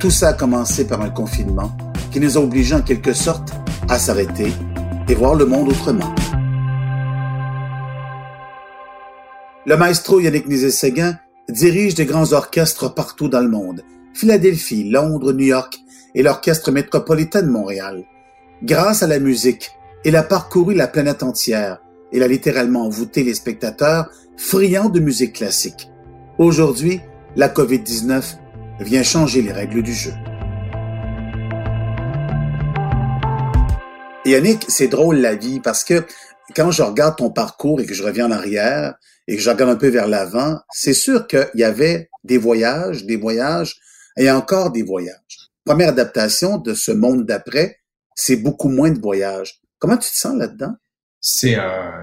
Tout ça a commencé par un confinement qui nous a obligés en quelque sorte à s'arrêter et voir le monde autrement. Le maestro Yannick Nézet-Séguin dirige des grands orchestres partout dans le monde. Philadelphie, Londres, New York et l'Orchestre métropolitain de Montréal. Grâce à la musique, il a parcouru la planète entière. Il a littéralement envoûté les spectateurs friands de musique classique. Aujourd'hui, la COVID-19 vient changer les règles du jeu. Yannick, c'est drôle la vie parce que quand je regarde ton parcours et que je reviens en arrière et que je regarde un peu vers l'avant, c'est sûr qu'il y avait des voyages, des voyages et encore des voyages. Première adaptation de ce monde d'après, c'est beaucoup moins de voyages. Comment tu te sens là-dedans? C'est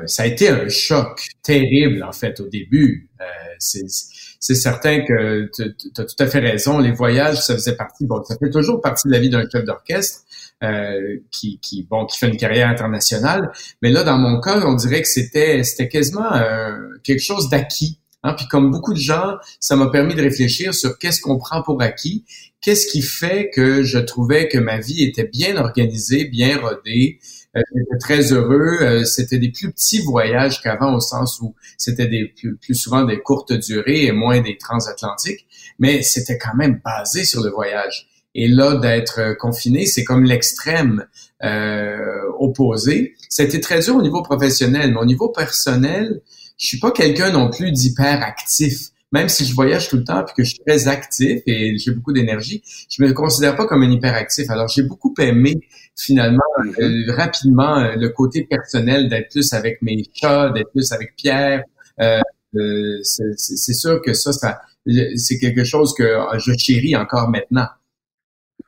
ça a été un choc terrible en fait au début. Euh, c'est certain que tu as tout à fait raison. Les voyages, ça faisait partie, bon, ça fait toujours partie de la vie d'un chef d'orchestre euh, qui, qui, bon, qui fait une carrière internationale. Mais là, dans mon cas, on dirait que c'était, c'était quasiment euh, quelque chose d'acquis. Hein? Puis comme beaucoup de gens, ça m'a permis de réfléchir sur qu'est-ce qu'on prend pour acquis, qu'est-ce qui fait que je trouvais que ma vie était bien organisée, bien rodée, euh, j'étais très heureux. Euh, c'était des plus petits voyages qu'avant au sens où c'était des plus, souvent des courtes durées et moins des transatlantiques, mais c'était quand même basé sur le voyage. Et là, d'être confiné, c'est comme l'extrême euh, opposé. C'était très dur au niveau professionnel, mais au niveau personnel, je suis pas quelqu'un non plus d'hyper actif même si je voyage tout le temps puis que je suis très actif et j'ai beaucoup d'énergie, je me considère pas comme un hyperactif. Alors j'ai beaucoup aimé finalement mm-hmm. euh, rapidement euh, le côté personnel d'être plus avec mes chats, d'être plus avec Pierre. Euh, c'est sûr que ça, ça c'est quelque chose que je chéris encore maintenant.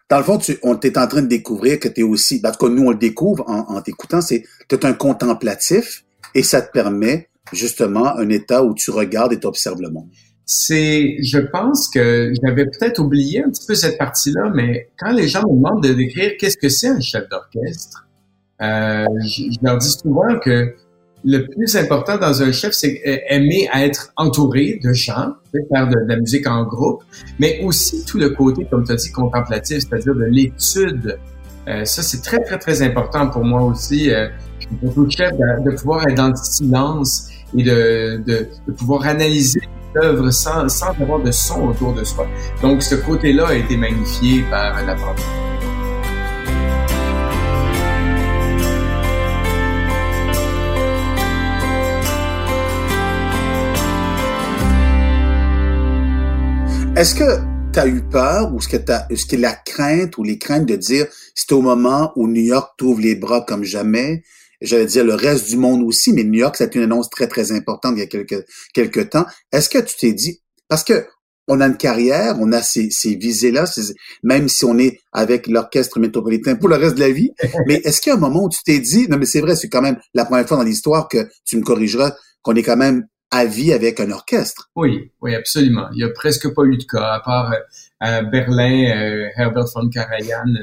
Dans le fond, tu, on t'est en train de découvrir que tu es aussi, parce que nous on le découvre en, en t'écoutant, c'est tu es un contemplatif et ça te permet justement un état où tu regardes et tu observes le monde c'est, je pense que j'avais peut-être oublié un petit peu cette partie-là, mais quand les gens me demandent de décrire qu'est-ce que c'est un chef d'orchestre, euh, je, leur dis souvent que le plus important dans un chef, c'est aimer être entouré de gens, faire de, la musique en groupe, mais aussi tout le côté, comme tu as dit, contemplatif, c'est-à-dire de l'étude. Euh, ça, c'est très, très, très important pour moi aussi, euh, pour tout chef, de, pouvoir être dans le silence et de, de, de pouvoir analyser œuvre sans, sans avoir de son autour de soi. Donc, ce côté-là a été magnifié par la pandémie. Est-ce que tu as eu peur ou est-ce que tu est-ce que la crainte ou les craintes de dire c'est au moment où New York t'ouvre les bras comme jamais j'allais dire le reste du monde aussi, mais New York, c'est une annonce très, très importante il y a quelques, quelques temps. Est-ce que tu t'es dit, parce que on a une carrière, on a ces, ces visées-là, même si on est avec l'orchestre métropolitain pour le reste de la vie, mais est-ce qu'il y a un moment où tu t'es dit, non mais c'est vrai, c'est quand même la première fois dans l'histoire que tu me corrigeras, qu'on est quand même à vie avec un orchestre? Oui, oui, absolument. Il y a presque pas eu de cas, à part euh, à Berlin, euh, Herbert von Karajan,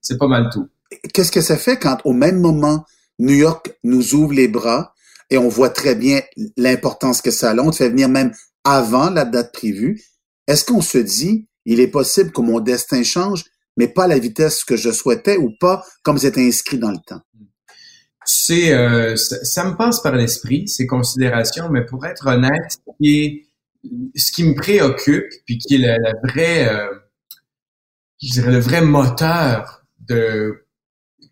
c'est pas mal tout. Qu'est-ce que ça fait quand au même moment New York nous ouvre les bras et on voit très bien l'importance que ça a. On te fait venir même avant la date prévue. Est-ce qu'on se dit, il est possible que mon destin change, mais pas à la vitesse que je souhaitais ou pas comme c'était inscrit dans le temps? C'est, euh, ça, me passe par l'esprit, ces considérations, mais pour être honnête, ce qui, ce qui me préoccupe, puis qui est la, vraie, euh, le vrai moteur de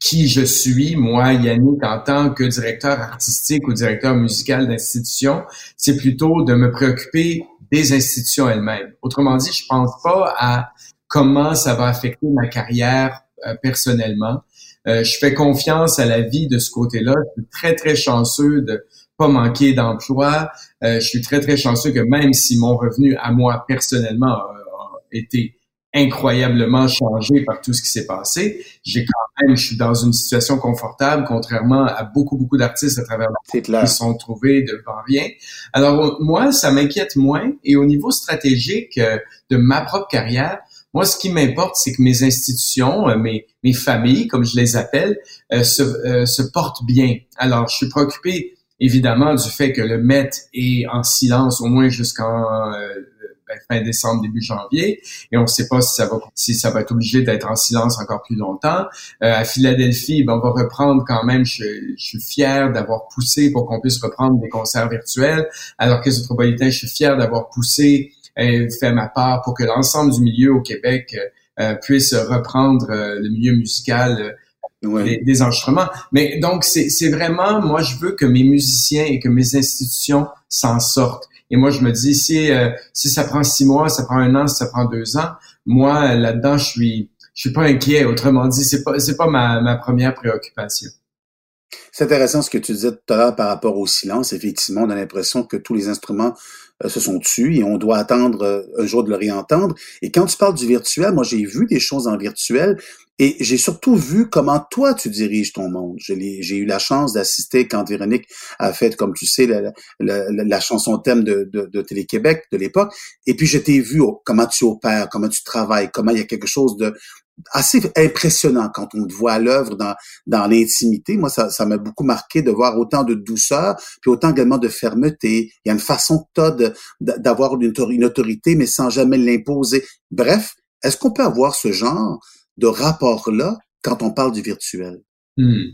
qui je suis, moi, Yannick, en tant que directeur artistique ou directeur musical d'institution, c'est plutôt de me préoccuper des institutions elles-mêmes. Autrement dit, je pense pas à comment ça va affecter ma carrière euh, personnellement. Euh, je fais confiance à la vie de ce côté-là. Je suis très, très chanceux de pas manquer d'emploi. Euh, je suis très, très chanceux que même si mon revenu à moi personnellement a, été incroyablement changé par tout ce qui s'est passé, j'ai quand même, je suis dans une situation confortable, contrairement à beaucoup, beaucoup d'artistes à travers le monde qui sont trouvés devant rien. Alors, moi, ça m'inquiète moins. Et au niveau stratégique de ma propre carrière, moi, ce qui m'importe, c'est que mes institutions, euh, mes, mes familles, comme je les appelle, euh, se, euh, se portent bien. Alors, je suis préoccupé évidemment du fait que le Met est en silence au moins jusqu'en ben, fin décembre, début janvier, et on ne sait pas si ça va si ça va être obligé d'être en silence encore plus longtemps. à Philadelphie, ben, on va reprendre quand même. Je, je suis fier d'avoir poussé pour qu'on puisse reprendre des concerts virtuels. Alors que métropolitain, je suis fier d'avoir poussé fait ma part pour que l'ensemble du milieu au Québec euh, puisse reprendre euh, le milieu musical euh, des, des, enregistrements. Mais donc, c'est vraiment, moi, je veux que mes musiciens et que mes institutions s'en sortent. Et moi, je me dis, si, si ça prend six mois, ça prend un an, ça prend deux ans, moi, là-dedans, je suis, je suis pas inquiet. Autrement dit, c'est pas, c'est pas ma, ma première préoccupation. C'est intéressant ce que tu disais tout à l'heure par rapport au silence. Effectivement, on a l'impression que tous les instruments euh, se sont tus et on doit attendre euh, un jour de le réentendre. Et quand tu parles du virtuel, moi j'ai vu des choses en virtuel et j'ai surtout vu comment toi tu diriges ton monde. J'ai eu la chance d'assister quand Véronique a fait, comme tu sais, la, la, chanson thème de, de, Télé-Québec de l'époque. Et puis je t'ai vu comment tu opères, comment tu travailles, comment il y a quelque chose de, assez impressionnant quand on te voit à l'œuvre dans, dans l'intimité. Moi, ça, ça m'a beaucoup marqué de voir autant de douceur, puis autant également de fermeté. Il y a une façon de d'avoir une, autorité, mais sans jamais l'imposer. Bref, est-ce qu'on peut avoir ce genre de rapport-là quand on parle du virtuel? Hmm.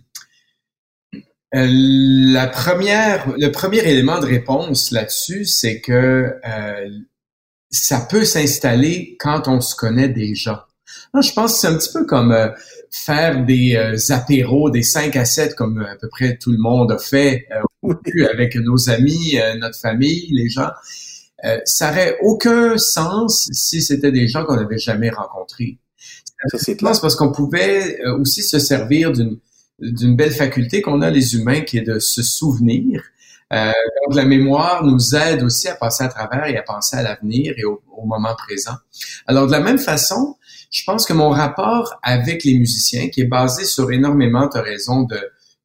Euh, la première, le premier élément de réponse là-dessus, c'est que euh, ça peut s'installer quand on se connaît déjà je pense que c'est un petit peu comme euh, faire des euh, apéros, des 5 à 7, comme euh, à peu près tout le monde a fait avec nos amis, notre famille, les gens. ça n'aurait aucun sens si c'était des gens qu'on n'avait jamais rencontrés. C'est parce qu'on pouvait aussi se servir d'une d'une belle faculté qu'on a les humains qui est de se souvenir. donc la mémoire nous aide aussi à passer à travers et à penser à l'avenir et au, au, moment présent. Alors de la même façon, je pense que mon rapport avec les musiciens, qui est basé sur énormément, de raison, de,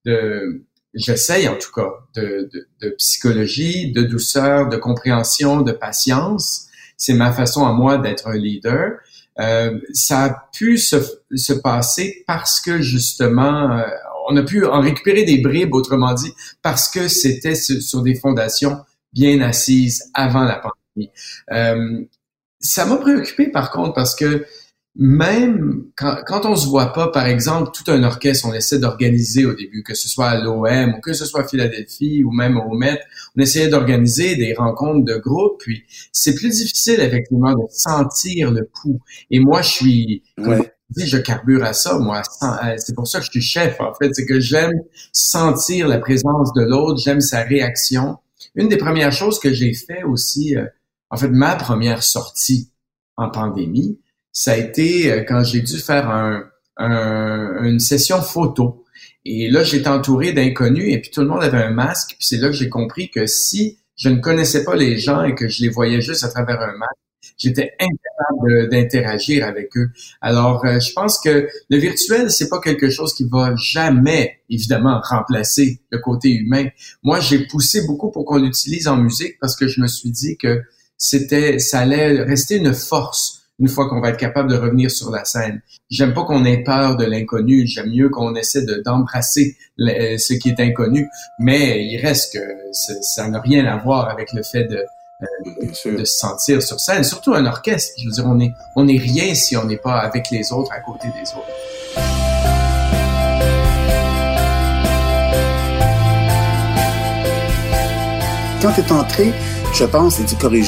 de j'essaye en tout cas, de, de, de, psychologie, de douceur, de compréhension, de patience. C'est ma façon à moi d'être un leader. Euh, ça a pu se, se, passer parce que justement, euh, on a pu en récupérer des bribes, autrement dit, parce que c'était sur, des fondations bien assises avant la pandémie. Euh, ça m'a préoccupé par contre parce que même quand, quand on se voit pas, par exemple, tout un orchestre, on essaie d'organiser au début, que ce soit à l'OM ou que ce soit à Philadelphie ou même au Met, on essayait d'organiser des rencontres de groupe, puis c'est plus difficile effectivement de sentir le pouls. Et moi, je suis, comme je dis, je carbure à ça, moi. Euh, c'est pour ça que je suis chef, en fait, c'est que j'aime sentir la présence de l'autre, j'aime sa réaction. Une des premières choses que j'ai fait aussi, euh, en fait, ma première sortie en pandémie, ça a été euh, quand j'ai dû faire un, une session photo. Et là, j'étais entouré d'inconnus et puis tout le monde avait un masque. Puis c'est là que j'ai compris que si je ne connaissais pas les gens et que je les voyais juste à travers un masque, j'étais incapable d'interagir avec eux. Alors, euh, je pense que le virtuel, c'est pas quelque chose qui va jamais, évidemment, remplacer le côté humain. Moi, j'ai poussé beaucoup pour qu'on l'utilise en musique parce que je me suis dit que c'était, ça allait rester une force une fois qu'on va être capable de revenir sur la scène. J'aime pas qu'on ait peur de l'inconnu. J'aime mieux qu'on essaie d'embrasser euh, ce qui est inconnu. Mais il reste que ça n'a rien à voir avec le fait de, euh, de se sentir sur scène. Surtout un orchestre. Je veux dire, on est, on est rien si on n'est pas avec les autres, à côté des autres. Quand tu es entré je pense, et tu avais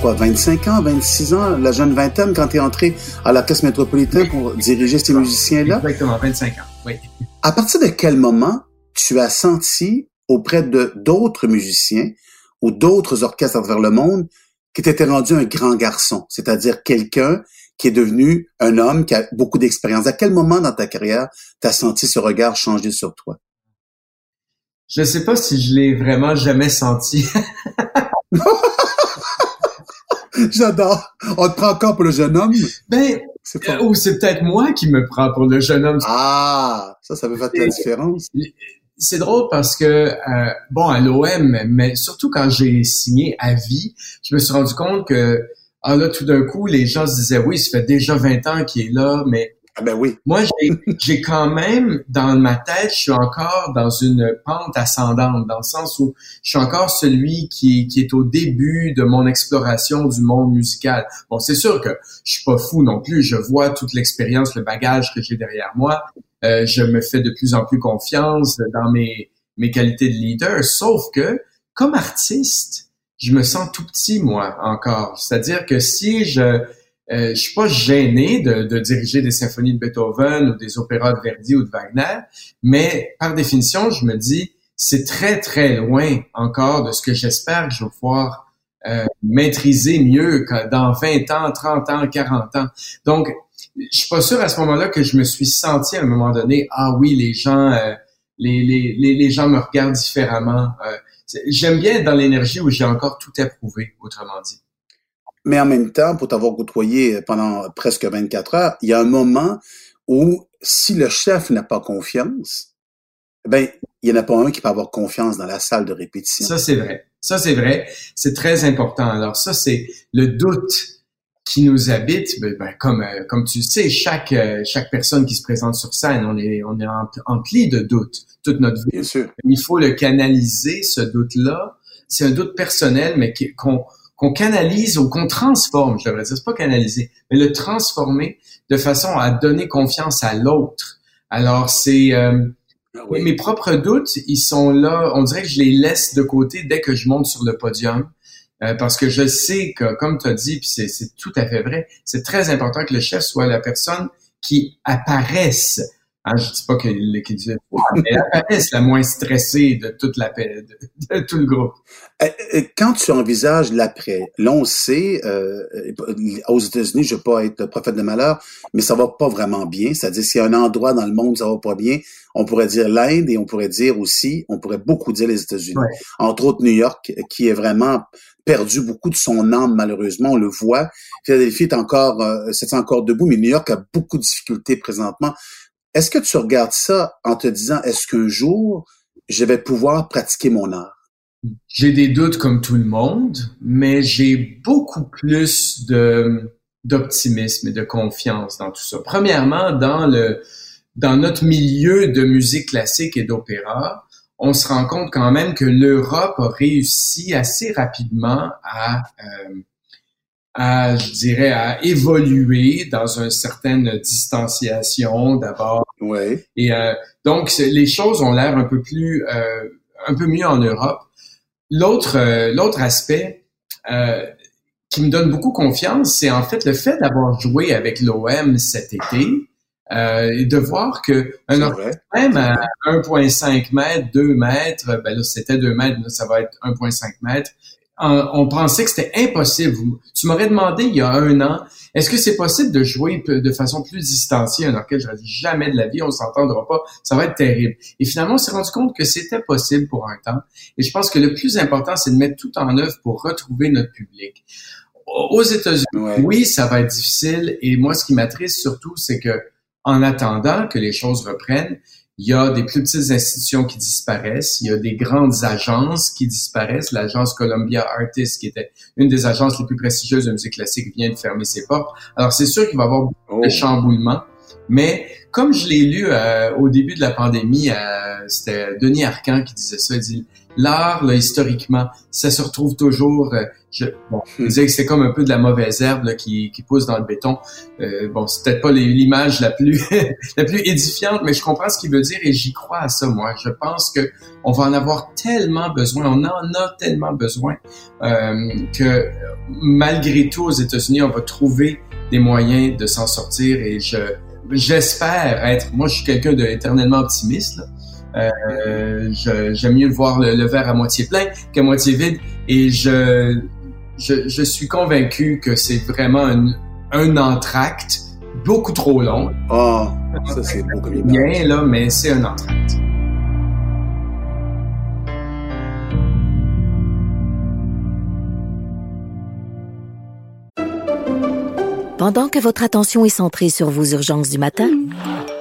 quoi, 25 ans, 26 ans, la jeune vingtaine, quand tu es entré à l'Orchestre métropolitain pour diriger ces musiciens-là? Exactement, 25 ans, oui. À partir de quel moment tu as senti auprès de d'autres musiciens ou d'autres orchestres à travers le monde qui t'était rendu un grand garçon, c'est-à-dire quelqu'un qui est devenu un homme qui a beaucoup d'expérience. À quel moment dans ta carrière tu as senti ce regard changer sur toi? Je sais pas si je l'ai vraiment jamais senti. J'adore. On te prend encore pour le jeune homme? Ben, euh, ou c'est peut-être moi qui me prends pour le jeune homme. Ah, ça, ça peut faire la différence. C'est drôle parce que, euh, bon, à l'OM, mais surtout quand j'ai signé à vie, je me suis rendu compte que, ah là, tout d'un coup, les gens se disaient, oui, ça fait déjà 20 ans qu'il est là, mais ah ben oui. Moi, j'ai quand même, dans ma tête, je suis encore dans une pente ascendante, dans le sens où je suis encore celui qui, qui est au début de mon exploration du monde musical. Bon, c'est sûr que je suis pas fou non plus. Je vois toute l'expérience, le bagage que j'ai derrière moi. Euh, je me fais de plus en plus confiance dans mes, mes qualités de leader. Sauf que, comme artiste, je me sens tout petit, moi, encore. C'est-à-dire que si je euh, je suis pas gêné de, de, diriger des symphonies de Beethoven ou des opéras de Verdi ou de Wagner, mais par définition, je me dis, c'est très, très loin encore de ce que j'espère que je vais pouvoir euh, maîtriser mieux dans 20 ans, 30 ans, 40 ans. Donc, je suis pas sûr à ce moment-là que je me suis senti à un moment donné, ah oui, les gens, euh, les, les, les, gens me regardent différemment. Euh, j'aime bien être dans l'énergie où j'ai encore tout approuvé, autrement dit. Mais en même temps, pour t'avoir côtoyé pendant presque 24 heures, il y a un moment où si le chef n'a pas confiance, ben il n'y en a pas un qui peut avoir confiance dans la salle de répétition. Ça, c'est vrai. Ça, c'est vrai. C'est très important. Alors, ça, c'est le doute qui nous habite. Ben, ben comme, euh, comme tu sais, chaque, euh, chaque personne qui se présente sur scène, on est, on est empli de doute toute notre vie. Bien sûr. Il faut le canaliser, ce doute-là. C'est un doute personnel, mais qu'on qu'on canalise ou qu'on transforme, je devrais dire, c'est pas canaliser, mais le transformer de façon à donner confiance à l'autre. Alors c'est euh, ah mes propres doutes, ils sont là. On dirait que je les laisse de côté dès que je monte sur le podium. Euh, parce que je sais que, comme tu as dit, puis c'est tout à fait vrai, c'est très important que le chef soit la personne qui apparaisse Hein, je dis pas que l'équipe mais la est la moins stressée de toute la de, tout le groupe. Euh, euh, quand tu envisages l'après, là on sait, euh, aux États-Unis, je veux pas être prophète de malheur, mais ça va pas vraiment bien. C'est-à-dire s'il y a un endroit dans le monde où ça va pas bien, on pourrait dire l'Inde et on pourrait dire aussi, on pourrait beaucoup dire les États-Unis. Entre autres New York, qui est vraiment perdu beaucoup de son âme, malheureusement. On le voit. Philadelphie est encore, c'est encore debout, mais New York a beaucoup de difficultés présentement. Est-ce que tu regardes ça en te disant, est-ce qu'un jour, je vais pouvoir pratiquer mon art? J'ai des doutes comme tout le monde, mais j'ai beaucoup plus d'optimisme et de confiance dans tout ça. Premièrement, dans le dans notre milieu de musique classique et d'opéra, on se rend compte quand même que l'Europe a réussi assez rapidement à euh, à, je dirais, à évoluer dans une certaine distanciation d'abord. Et euh, donc les choses ont l'air un peu plus, euh, un peu mieux en Europe. L'autre, euh, l'autre aspect qui me donne beaucoup confiance, c'est en fait le fait d'avoir joué avec l'OM cet été. et de voir que un orchestre, même à 1,5 mètres, 2 mètres, ben là c'était 2 mètres, là, ça va être 1,5 mètres, on pensait que c'était impossible. Tu m'aurais demandé il y a un an, est-ce que c'est possible de jouer de façon plus distanciée un orchestre? J'aurais dit jamais de la vie, on s'entendra pas, ça va être terrible. Et finalement, on s'est rendu compte que c'était possible pour un temps. Et je pense que le plus important, c'est de mettre tout en œuvre pour retrouver notre public. Aux États-Unis, oui, ça va être difficile. Et moi, ce qui m'attriste surtout, c'est que en attendant que les choses reprennent, il y a des plus petites institutions qui disparaissent, il y a des grandes agences qui disparaissent. L'agence Columbia Artists, qui était une des agences les plus prestigieuses de musique classique, vient de fermer ses portes. Alors c'est sûr qu'il va y avoir beaucoup de oh. chamboulements, mais comme je l'ai lu euh, au début de la pandémie, euh, c'était Denis Arcan qui disait ça, il dit l'art, là, historiquement, ça se retrouve toujours. euh, je, bon, Hmm. disais que c'est comme un peu de la mauvaise herbe là, qui, qui pousse dans le béton. Euh, bon, c'est peut-être pas l'image la plus la plus édifiante, mais je comprends ce qu'il veut dire et j'y crois à ça. Moi, je pense que on va en avoir tellement besoin, on en a tellement besoin euh, que malgré tout aux États-Unis, on va trouver des moyens de s'en sortir et je j'espère être. Moi, je suis quelqu'un d'éternellement optimiste. Là. Euh, J'aime mieux voir le, le verre à moitié plein qu'à moitié vide. Et je, je, je suis convaincu que c'est vraiment un, un entracte beaucoup trop long. Ah, ça c'est beau comme image. Bien là, mais c'est un entracte. Pendant que votre attention est centrée sur vos urgences du matin,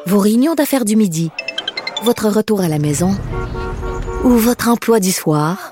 vos réunions d'affaires du midi, votre retour à la maison ou votre emploi du soir,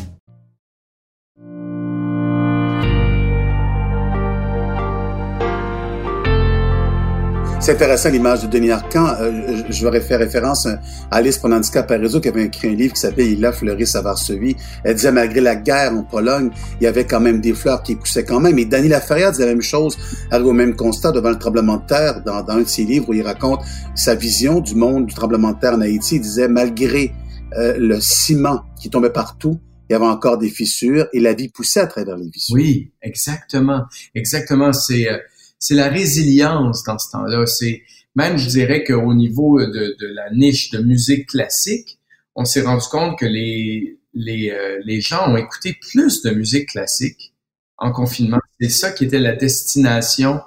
C'est intéressant l'image de Denis Arcand. Euh, je, vais faire référence à Alice à réseau qui avait écrit un livre qui s'appelait Il a fleuri sa Varsovie. Elle disait malgré la guerre en Pologne, il y avait quand même des fleurs qui poussaient quand même. Et Dany Laferrière disait la même chose, arrive au même constat devant le tremblement de terre dans, dans un de ses livres où il raconte sa vision du monde du tremblement de terre en Haïti. Il disait malgré euh, le ciment qui tombait partout, il y avait encore des fissures et la vie poussait à travers les fissures. Oui, exactement, exactement. C'est euh, c'est la résilience dans ce temps-là. C'est même, je dirais qu'au niveau de, de la niche de musique classique, on s'est rendu compte que les les euh, les gens ont écouté plus de musique classique en confinement. C'est ça qui était la destination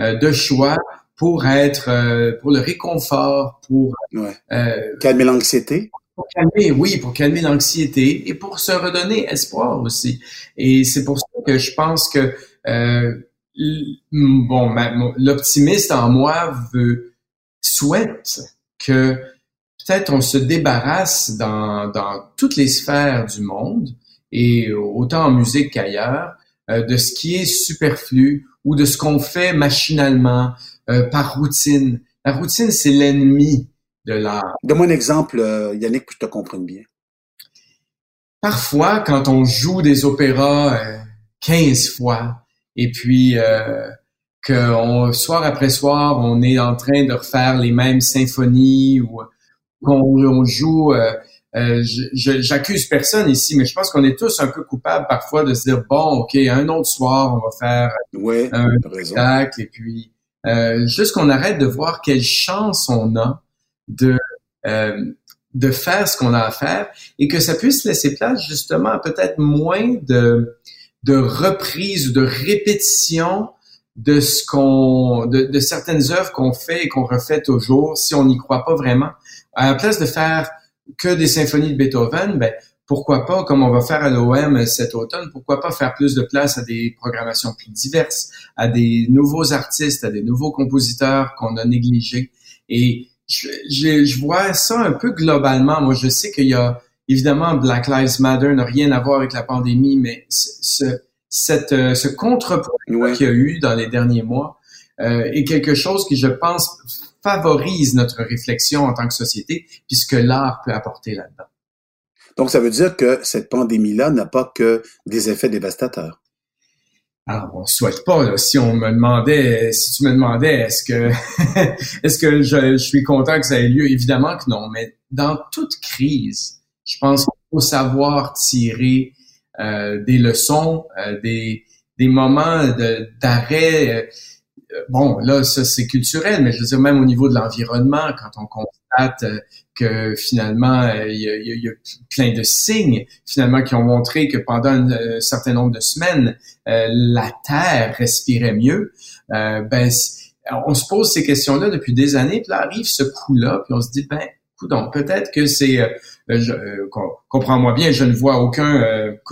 euh, de choix pour être euh, pour le réconfort, pour Ouais. euh, Calmer l'anxiété. pour calmer, oui, pour calmer l'anxiété et pour se redonner espoir aussi. Et c'est pour ça que je pense que euh, bon, ma- mon- l'optimiste en moi veut souhaite que peut-être on se débarrasse dans, dans toutes les sphères du monde et autant en musique qu'ailleurs euh, de ce qui est superflu ou de ce qu'on fait machinalement euh, par routine. La routine, c'est l'ennemi de l'art. Donne-moi un exemple, euh, Yannick, que je te comprenne bien. parfois, quand on joue des opéras euh, 15 fois, et puis euh, que on, soir après soir, on est en train de refaire les mêmes symphonies ou qu'on on joue. Euh, euh, J'accuse personne ici, mais je pense qu'on est tous un peu coupables parfois de se dire bon, ok, un autre soir, on va faire Un spectacle, et puis euh, juste qu'on arrête de voir quelle chance on a de euh, de faire ce qu'on a à faire et que ça puisse laisser place justement à peut-être moins de de reprises ou de répétitions de ce qu'on de, de certaines œuvres qu'on fait et qu'on refait toujours si on n'y croit pas vraiment. À la place de faire que des symphonies de Beethoven ben pourquoi pas comme on va faire à l'OM cet automne pourquoi pas faire plus de place à des programmations plus diverses à des nouveaux artistes à des nouveaux compositeurs qu'on a négligés. Et je, je, je vois ça un peu globalement. Moi je sais qu'il y a évidemment Black Lives Matter n'a rien à voir avec la pandémie mais ce, ce cette, euh, ce contrepoids Ouais. qu'il y a eu dans les derniers mois euh, est quelque chose qui, je pense, favorise notre réflexion en tant que société, puisque l'art peut apporter là-dedans. Donc, ça veut dire que cette pandémie-là n'a pas que des effets dévastateurs. Alors, on souhaite pas, là, si on me demandait, si tu me demandais, est-ce que, est-ce que je, je suis content que ça ait lieu? Évidemment que non, mais dans toute crise, je pense qu'il faut savoir tirer euh, des leçons, euh, des, des moments d'arrêt. euh, bon, là, ça c'est culturel, mais je veux dire même au niveau de l'environnement, quand on constate euh, que finalement euh, il y, y y a plein de signes finalement qui ont montré que pendant un euh, certain nombre de semaines euh, la terre respirait mieux. Euh, ben on se pose ces questions-là depuis des années, puis là arrive ce coup-là, puis on se dit ben donc peut-être que c'est euh, je, comprends-moi bien, je ne vois aucun.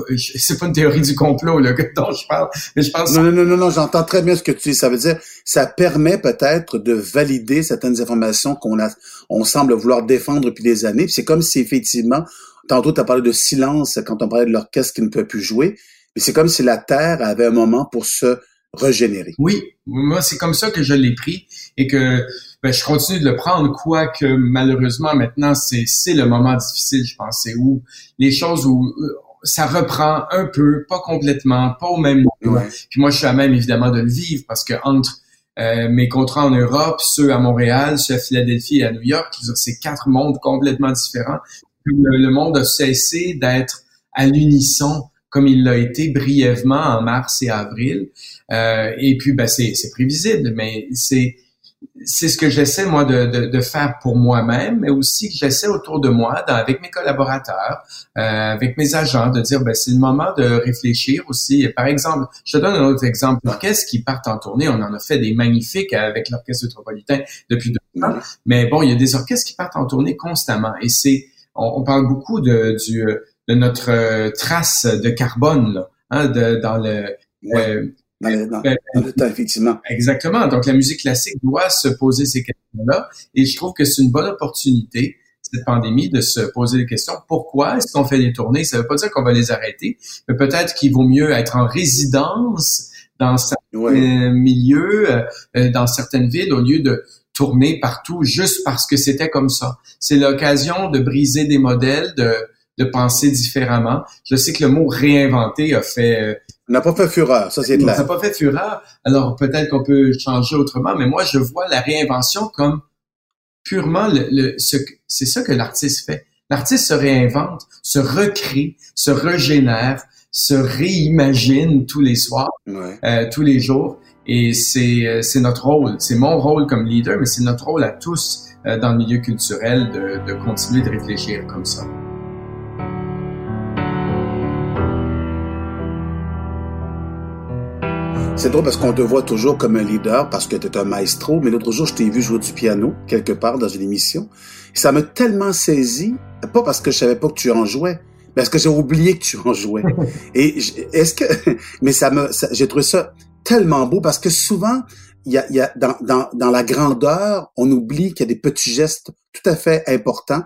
c'est pas une théorie du complot là, dont je parle, mais je pense. Non, non, non, non, non j'entends très bien ce que tu dis. Ça veut dire, ça permet peut-être de valider certaines informations qu'on a, on semble vouloir défendre depuis des années. C'est comme si effectivement, tantôt tu as parlé de silence quand on parlait de l'orchestre qui ne peut plus jouer, mais c'est comme si la Terre avait un moment pour se régénérer. Oui, moi c'est comme ça que je l'ai pris et que ben, je continue de le prendre, quoique malheureusement maintenant c'est c'est le moment difficile, je pense, c'est où les choses où euh, ça reprend un peu, pas complètement, pas au même niveau. Puis moi je suis à même évidemment de le vivre parce que entre euh, mes contrats en Europe, ceux à Montréal, ceux à Philadelphie et à New York, c'est quatre mondes complètement différents. Le, le monde a cessé d'être à l'unisson comme il l'a été brièvement en mars et avril. Euh, et puis, ben, c'est, prévisible, mais c'est c'est ce que j'essaie moi de, de, de faire pour moi-même, mais aussi que j'essaie autour de moi, avec mes collaborateurs, euh, avec mes agents, de dire ben c'est le moment de réfléchir aussi. Par exemple, je te donne un autre exemple. L'orchestre qui part en tournée, on en a fait des magnifiques avec l'orchestre métropolitain depuis deux ans. Mais bon, il y a des orchestres qui partent en tournée constamment, et c'est on, parle beaucoup de du de notre euh, trace de carbone là, hein, de, dans le euh, dans, ben, le temps, effectivement. Exactement. Donc, la musique classique doit se poser ces questions-là. Et je trouve que c'est une bonne opportunité, cette pandémie, de se poser des questions. Pourquoi est-ce qu'on fait des tournées? Ça ne veut pas dire qu'on va les arrêter, mais peut-être qu'il vaut mieux être en résidence dans certains milieux, euh, dans certaines villes, au lieu de tourner partout juste parce que c'était comme ça. C'est l'occasion de briser des modèles, de, de penser différemment. Je sais que le mot réinventer a fait... Euh, n'a pas fait fureur, ça c'est clair. Ça n'a pas fait fureur. Alors peut-être qu'on peut changer autrement, mais moi je vois la réinvention comme purement le, ce, c'est ça que l'artiste fait. L'artiste se réinvente, se recrée, se régénère, se réimagine tous les soirs, euh, tous les jours. Et c'est, euh, c'est notre rôle, c'est mon rôle comme leader, mais c'est notre rôle à tous dans le milieu culturel de, de continuer de réfléchir comme ça. C'est drôle parce qu'on te voit toujours comme un leader parce que tu es un maestro, mais l'autre jour, je t'ai vu jouer du piano quelque part dans une émission. ça m'a tellement saisi, pas parce que je savais pas que tu en jouais, mais parce que j'ai oublié que tu en jouais. Et est-ce que, mais ça me, j'ai trouvé ça tellement beau parce que souvent, il y a, il y a dans, dans, dans la grandeur, on oublie qu'il y a des petits gestes tout à fait importants.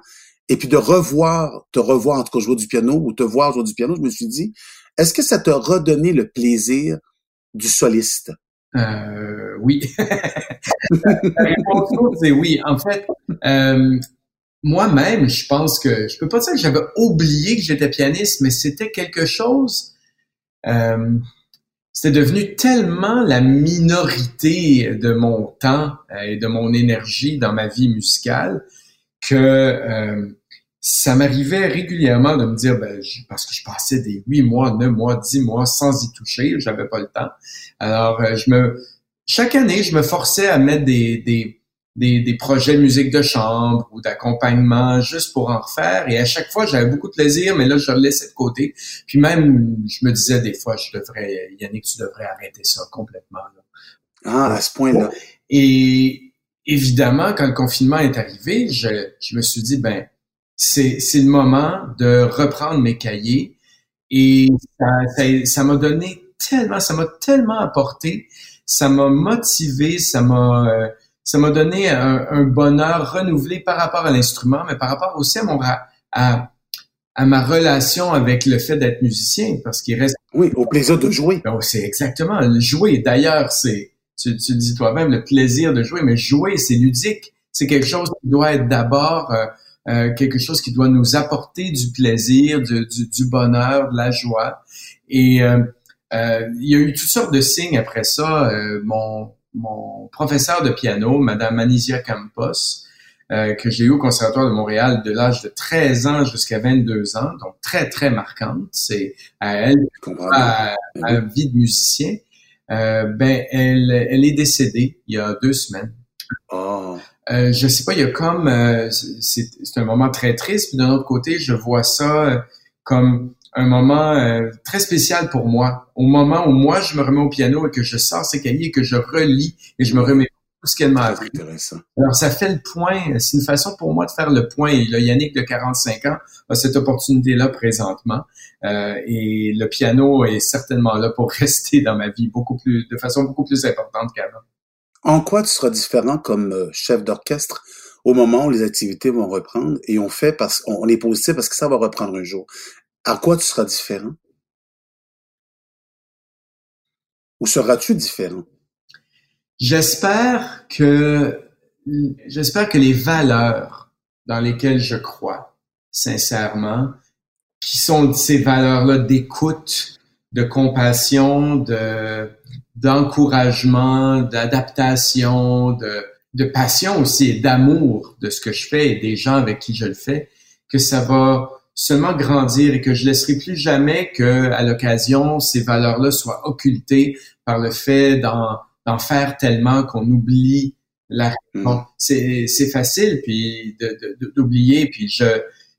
Et puis de revoir, te revoir en tout cas jouer du piano ou te voir jouer du piano, je me suis dit, est-ce que ça t'a redonné le plaisir du soliste? Euh, oui. La réponse c'est oui. En fait, euh, moi-même, je pense que je peux pas dire que j'avais oublié que j'étais pianiste, mais c'était quelque chose. Euh, c'était devenu tellement la minorité de mon temps et de mon énergie dans ma vie musicale que ça m'arrivait régulièrement de me dire, ben, parce que je passais des huit mois, neuf mois, dix mois sans y toucher, j'avais pas le temps. Alors, euh, je me, chaque année, je me forçais à mettre des, des, des, des projets de musique de chambre ou d'accompagnement juste pour en refaire. Et à chaque fois, j'avais beaucoup de plaisir, mais là, je le laissais de côté. Puis même, je me disais des fois, je devrais, Yannick, tu devrais arrêter ça complètement. Ah, à ce point-là. Et évidemment, quand le confinement est arrivé, je, je me suis dit, ben, c'est, c'est le moment de reprendre mes cahiers et ça, ça, m'a donné tellement, ça m'a tellement apporté, ça m'a motivé, ça m'a, euh, ça m'a donné un, bonheur renouvelé par rapport à l'instrument, mais par rapport aussi à mon à, à ma relation avec le fait d'être musicien, parce qu'il reste. Oui, au plaisir de jouer. Ben, c'est exactement jouer. D'ailleurs, c'est, tu, tu dis toi-même le plaisir de jouer, mais jouer, c'est ludique. C'est quelque chose qui doit être d'abord euh, euh, quelque chose qui doit nous apporter du plaisir, du, du, bonheur, de la joie. Et euh, euh, il y a eu toutes sortes de signes après ça. mon, mon professeur de piano, Madame Manisia Campos, que j'ai eu au Conservatoire de Montréal de l'âge de 13 ans jusqu'à 22 ans, donc très, très marquante. C'est à elle, à, à, vie de musicien. ben, elle, elle est décédée il y a deux semaines. Oh. Euh, je sais pas, il y a comme euh, c'est un moment très triste, puis d'un autre côté, je vois ça euh, comme un moment euh, très spécial pour moi. Au moment où moi je me remets au piano et que je sors ces cahiers et que je relis et je me remets tout ce qu'elle m'a appris. Alors, ça fait le point, c'est une façon pour moi de faire le point. Et là, Yannick de 45 ans a cette opportunité-là présentement. Euh, et le piano est certainement là pour rester dans ma vie beaucoup plus, de façon beaucoup plus importante qu'avant. En quoi tu seras différent comme euh, chef d'orchestre au moment où les activités vont reprendre? Et on fait parce qu'on est positif parce que ça va reprendre un jour. À quoi tu seras différent? Ou seras-tu différent? J'espère que, j'espère que les valeurs dans lesquelles je crois, sincèrement, qui sont ces valeurs-là d'écoute, de compassion, de, d'encouragement, d'adaptation, de, de passion aussi et d'amour de ce que je fais et des gens avec qui je le fais, que ça va seulement grandir et que je laisserai plus jamais que, à l'occasion, ces valeurs-là soient occultées par le fait d'en, d'en faire tellement qu'on oublie la raison. Mm. C'est, c'est facile puis de, de- d'oublier puis je,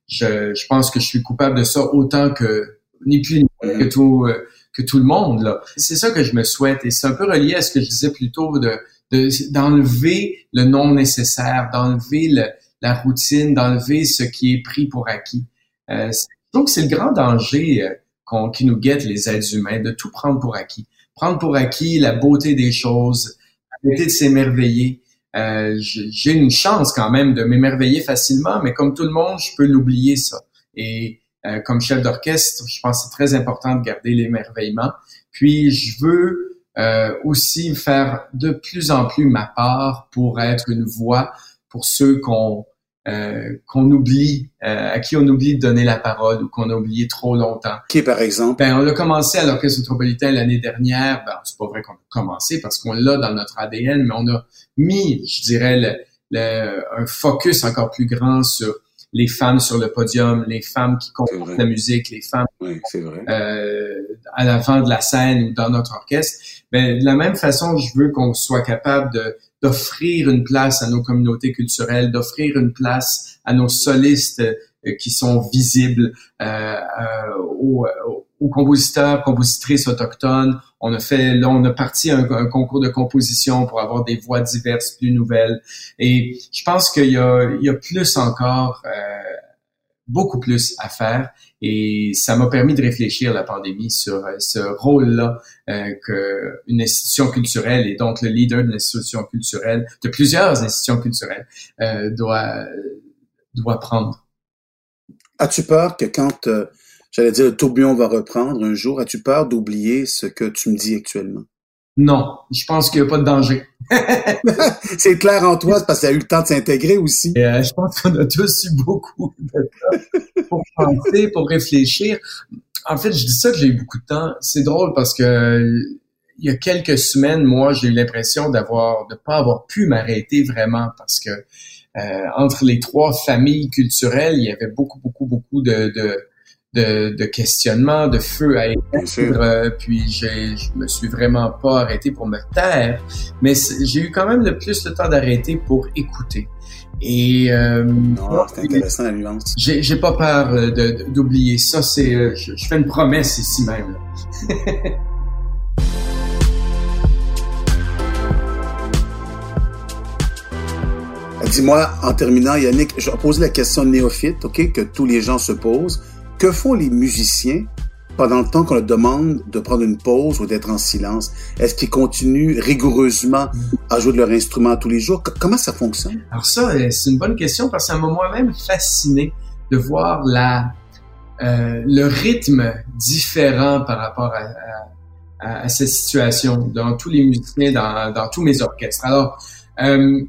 je, je pense que je suis coupable de ça autant que ni plus ni moins que tout euh, que tout le monde là. C'est ça que je me souhaite et c'est un peu relié à ce que je disais plus tôt de de- d'enlever le non nécessaire, d'enlever le- la routine, d'enlever ce qui est pris pour acquis. Euh, je trouve que c'est le grand danger euh, qui nous guette les êtres humains, de tout prendre pour acquis. Prendre pour acquis la beauté des choses, arrêter de s'émerveiller. Euh, j'ai une chance quand même de m'émerveiller facilement, mais comme tout le monde, je peux l'oublier ça. Et euh, comme chef d'orchestre, je pense que c'est très important de garder l'émerveillement. Puis je veux euh, aussi faire de plus en plus ma part pour être une voix pour ceux qu'on euh, qu'on oublie, euh, à qui on oublie de donner la parole ou qu'on a oublié trop longtemps. Qui, par exemple, Ben, on l'a commencé à l'Orchestre métropolitain l'année dernière. Ben, c'est pas vrai qu'on a commencé parce qu'on l'a dans notre ADN, mais on a mis, je dirais, le, le- un focus encore plus grand sur les femmes sur le podium, les femmes qui vrai. la musique, les femmes oui, c'est vrai. euh, à l'avant de la scène ou dans notre orchestre. Ben, de la même façon, je veux qu'on soit capable de d'offrir une place à nos communautés culturelles, d'offrir une place à nos solistes euh, qui sont visibles, euh, euh, aux, aux compositeurs, compositrices autochtones. On a fait, là, on a parti un, un concours de composition pour avoir des voix diverses, plus nouvelles. Et je pense qu'il y a, il y a plus encore, euh, beaucoup plus à faire. Et ça m'a permis de réfléchir la pandémie sur euh, ce rôle-là euh, que une institution culturelle et donc le leader d'une institution culturelle, de plusieurs institutions culturelles, euh, doit doit prendre. As-tu peur que quand, euh, j'allais dire, le tourbillon va reprendre un jour, as-tu peur d'oublier ce que tu me dis actuellement? Non, je pense qu'il n'y a pas de danger. c'est clair en toi, c'est parce qu'il y a eu le temps de s'intégrer aussi. Euh, je pense qu'on a tous eu beaucoup de temps pour penser, pour réfléchir. En fait, je dis ça que j'ai eu beaucoup de temps. C'est drôle parce que euh, il y a quelques semaines, moi, j'ai eu l'impression d'avoir, de pas avoir pu m'arrêter vraiment parce que euh, entre les trois familles culturelles, il y avait beaucoup, beaucoup, beaucoup de, de, de, de questionnements, de feu à éteindre. Euh, puis je me suis vraiment pas arrêté pour me taire, mais j'ai eu quand même le plus le temps d'arrêter pour écouter. Et euh, c'est intéressant la nuance. j'ai, pas peur euh, d'oublier ça. C'est, euh, je, je fais une promesse ici même. là. Dis-moi, en terminant, Yannick, je vais poser la question néophyte, OK, que tous les gens se posent. Que font les musiciens pendant le temps qu'on leur demande de prendre une pause ou d'être en silence? Est-ce qu'ils continuent rigoureusement à jouer de leur instrument tous les jours? Comment ça fonctionne? Alors ça, euh, c'est une bonne question parce que ça m'a moi-même fasciné de voir euh, le rythme différent par rapport à, cette situation dans tous les musiciens, dans, tous mes orchestres. Alors, euh,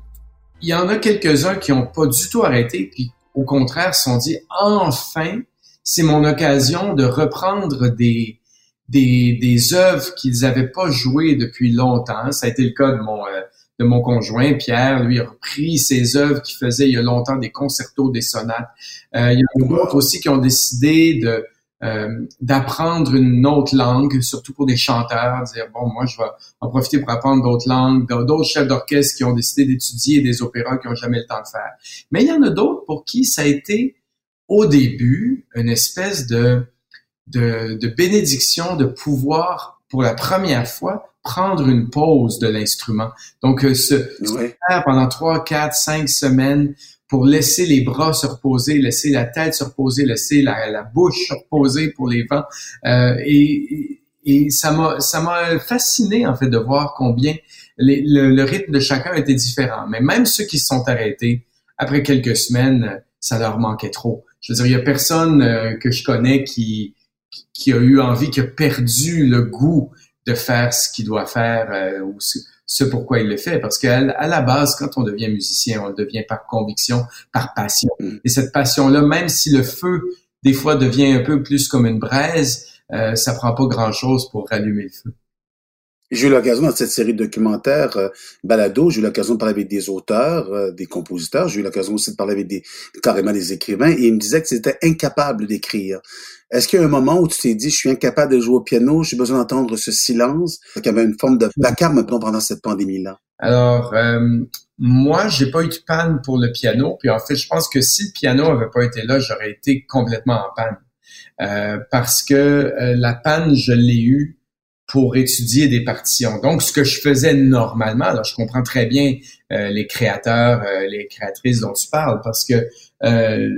il y en a quelques-uns qui n'ont pas du tout arrêté, puis au contraire se sont dit enfin, c'est mon occasion de reprendre des des, des œuvres qu'ils n'avaient pas jouées depuis longtemps. Ça a été le cas de mon euh, de mon conjoint Pierre. Lui a repris ses œuvres qu'il faisait il y a longtemps, des concertos, des sonates. Euh, il y en a d'autres aussi qui ont décidé de euh, d'apprendre une autre langue, surtout pour des chanteurs, dire bon moi je vais en profiter pour apprendre d'autres langues, d'autres chefs d'orchestre qui ont décidé d'étudier des opéras qui n'ont jamais le temps de faire. Mais il y en a d'autres pour qui ça a été au début une espèce de, de, de bénédiction de pouvoir pour la première fois prendre une pause de l'instrument. Donc, euh, se, Ouais. faire pendant trois, quatre, cinq semaines pour laisser les bras se reposer, laisser la tête se reposer, laisser la, la bouche se reposer pour les vents. Euh, et, et ça m'a ça m'a fasciné en fait de voir combien les- le, le rythme de chacun était différent. Mais même ceux qui se sont arrêtés après quelques semaines, ça leur manquait trop. Je veux dire, il y a personne euh, que je connais qui qui a eu envie, qui a perdu le goût de faire ce qu'il doit faire euh, ou ce, ce pourquoi il le fait. Parce qu'à à la base, quand on devient musicien, on le devient par conviction, par passion. Mm. Et cette passion-là, même si le feu, des fois, devient un peu plus comme une braise, euh, ça prend pas grand-chose pour rallumer le feu. J'ai eu l'occasion dans cette série de documentaires euh, Balado, j'ai eu l'occasion de parler avec des auteurs, euh, des compositeurs, j'ai eu l'occasion aussi de parler avec des carrément des écrivains, et ils me disaient que c'était incapable d'écrire. Est-ce qu'il y a un moment où tu t'es dit, je suis incapable de jouer au piano, j'ai besoin d'entendre ce silence, qu'il y avait une forme de vacarme pendant cette pandémie-là? Alors, euh, moi, j'ai pas eu de panne pour le piano. Puis en fait, je pense que si le piano avait pas été là, j'aurais été complètement en panne. Euh, parce que euh, la panne, je l'ai eue pour étudier des partitions. Donc, ce que je faisais normalement, alors je comprends très bien euh, les créateurs, euh, les créatrices dont tu parles, parce que euh,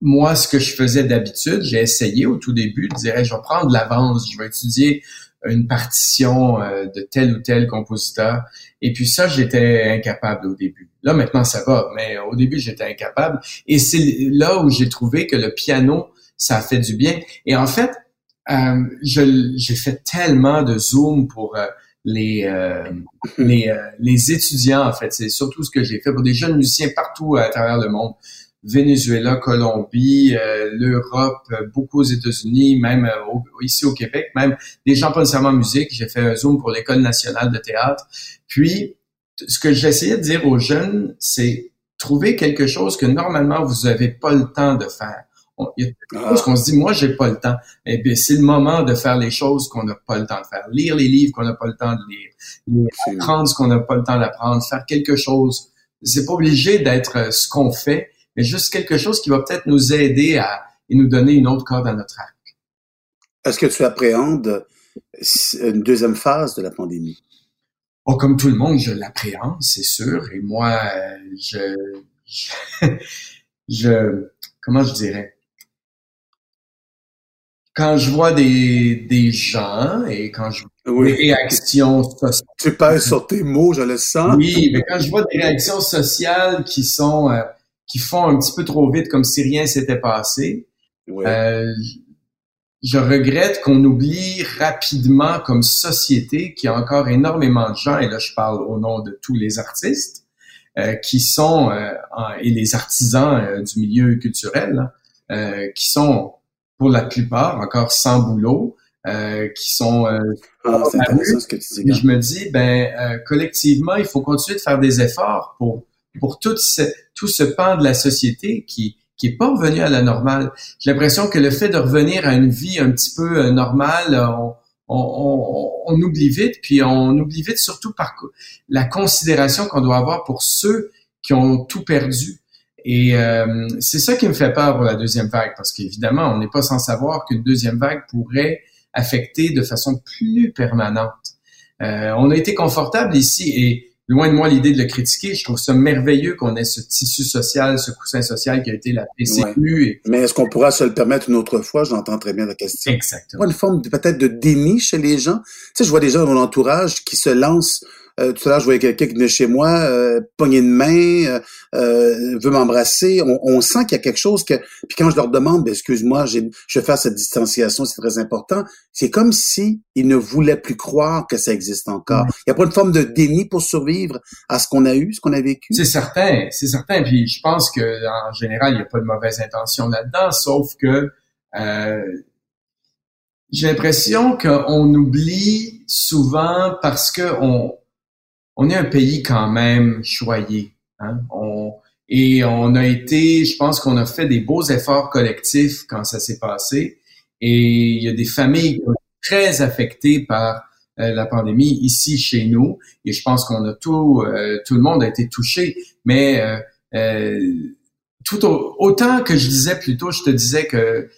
moi, ce que je faisais d'habitude, j'ai essayé au tout début dire, Hey, je vais prendre l'avance, je vais étudier une partition euh, de tel ou tel compositeur. Et puis ça, j'étais incapable au début. Là, maintenant, ça va, mais au début, j'étais incapable. Et c'est là où j'ai trouvé que le piano, ça a fait du bien. Et en fait, euh, j'ai fait tellement de Zoom pour euh, les, euh, les, euh, les étudiants, en fait. C'est surtout ce que j'ai fait pour des jeunes musiciens partout à travers le monde. Venezuela, Colombie, euh, l'Europe, euh, beaucoup aux États-Unis, même au- ici au Québec, même des gens pas nécessairement musique. J'ai fait un Zoom pour l'École nationale de théâtre. Puis, ce que j'essayais de dire aux jeunes, c'est trouver quelque chose que normalement vous avez pas le temps de faire. Il y a Ah, qu'on se dit, moi, j'ai pas le temps. Eh bien, c'est le moment de faire les choses qu'on n'a pas le temps de faire. Lire les livres qu'on n'a pas le temps de lire. lire apprendre ce qu'on n'a pas le temps d'apprendre. Faire quelque chose. C'est pas obligé d'être euh, ce qu'on fait, mais juste quelque chose qui va peut-être nous aider à et nous donner une autre corde à notre arc. Est-ce que tu appréhendes une deuxième phase de la pandémie? Oh, comme tout le monde, je l'appréhende, c'est sûr. Et moi, euh, je, je, je- comment je dirais? Quand je vois des, des gens et quand je vois des réactions sociales, Tu pèses sur tes mots, je le sens. oui, mais quand je vois des réactions sociales qui sont, euh, qui font un petit peu trop vite comme si rien s'était passé, Oui. euh, je regrette qu'on oublie rapidement comme société qu'il y a encore énormément de gens, et là je parle au nom de tous les artistes, euh, qui sont, en- et les artisans du milieu culturel, là, euh, qui sont pour la plupart encore sans boulot, euh, qui sont euh, Ah, c'est intéressant ce que tu dis. puis je me dis, ben euh, collectivement, il faut continuer de faire des efforts pour pour tout ce tout ce pan de la société qui qui est pas revenu à la normale. J'ai l'impression que le fait de revenir à une vie un petit peu euh, normale, euh, on, on, on, on oublie vite, puis on oublie vite surtout par la considération qu'on doit avoir pour ceux qui ont tout perdu. Et euh, c'est ça qui me fait peur pour la deuxième vague, parce qu'évidemment, on n'est pas sans savoir qu'une deuxième vague pourrait affecter de façon plus permanente. Euh, on a été confortable ici et loin de moi l'idée de le critiquer. Je trouve ça merveilleux qu'on ait ce tissu social, ce coussin social qui a été la PCU. Et... Mais est-ce qu'on pourra se le permettre une autre fois? J'entends très bien la question. Exactement. Pas une forme peut-être de déni chez les gens? Tu sais, je vois des gens dans mon entourage qui se lancent. Euh, tout à l'heure, je voyais quelqu'un qui venait chez moi, euh, poignée de main, euh, euh, veut m'embrasser. On, on sent qu'il y a quelque chose que. Puis quand je leur demande, ben, excuse-moi, je faire cette distanciation, c'est très important. C'est comme si ils ne voulaient plus croire que ça existe encore. Il n'y a pas une forme de déni pour survivre à ce qu'on a eu, ce qu'on a vécu? C'est certain, c'est certain. Puis je pense que en général, il n'y a pas de mauvaise intention là-dedans, sauf que euh, j'ai l'impression qu'on oublie souvent parce que on, on est un pays quand même choyé. Hein? On, et on a été, je pense qu'on a fait des beaux efforts collectifs quand ça s'est passé. Et il y a des familles très affectées par euh, la pandémie ici chez nous. Et je pense qu'on a tout, euh, tout le monde a été touché. Mais euh, euh, tout au- autant que je disais plus tôt, je te disais que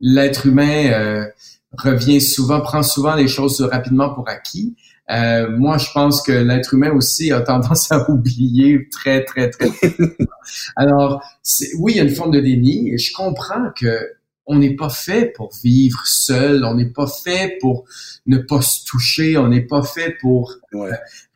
l'être humain euh, revient souvent, prend souvent les choses rapidement pour acquis. Euh, moi, je pense que l'être humain aussi a tendance à oublier très, très, très. Alors, oui, il y a une forme de déni et je comprends que on n'est pas fait pour vivre seul, on n'est pas fait pour ne pas se toucher, on n'est pas fait pour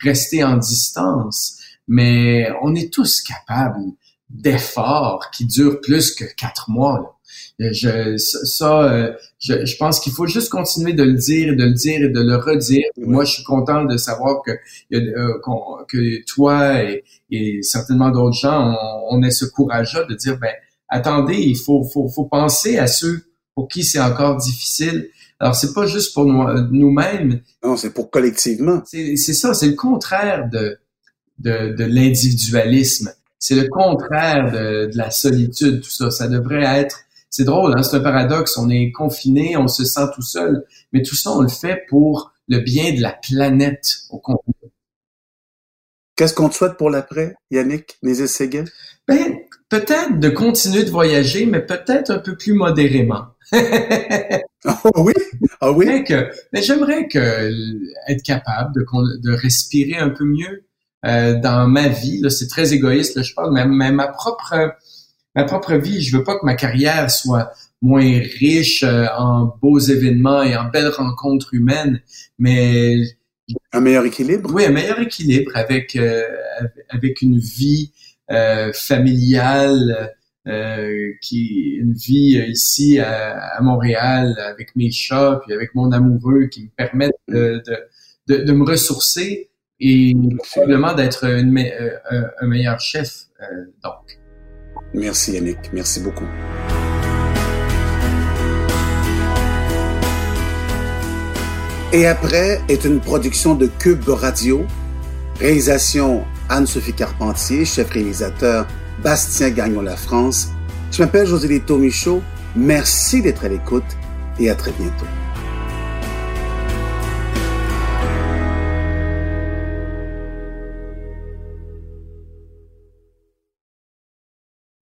rester en distance, mais on est tous capables d'efforts qui durent plus que quatre mois. Je, ça, euh, je, je, pense qu'il faut juste continuer de le dire et de le dire et de le redire. Moi, je suis content de savoir que, euh, que toi et, et certainement d'autres gens, on, on ait ce courage-là de dire, ben, attendez, il faut, faut, faut penser à ceux pour qui c'est encore difficile. Alors, c'est pas juste pour nous-mêmes. Non, c'est pour collectivement. C'est ça, c'est le contraire de, de, de l'individualisme. C'est le contraire de, de, la solitude, tout ça. Ça devrait être c'est drôle, hein? c'est un paradoxe. On est confiné, on se sent tout seul, mais tout ça, on le fait pour le bien de la planète au complet. Qu'est-ce qu'on te souhaite pour l'après, Yannick Nézé-Séguin? Ben, peut-être de continuer de voyager, mais peut-être un peu plus modérément. oh oui, ah oui? mais j'aimerais que être capable de, de respirer un peu mieux euh, dans ma vie. Là, c'est très égoïste. Là, je parle, mais, mais ma propre ma propre vie. Je veux pas que ma carrière soit moins riche euh, en beaux événements et en belles rencontres humaines, mais un meilleur équilibre? Oui, un meilleur équilibre avec euh, avec une vie euh, familiale euh, qui une vie ici à, Montréal avec mes chats puis avec mon amoureux qui me permettent de, de, de, me ressourcer et probablement d'être un meilleur chef donc. Merci Yannick, merci beaucoup. Et après est une production de Cube Radio, réalisation Anne-Sophie Carpentier, chef réalisateur Bastien Gagnon La France. Je m'appelle José Lito Michaud. Merci d'être à l'écoute et à très bientôt.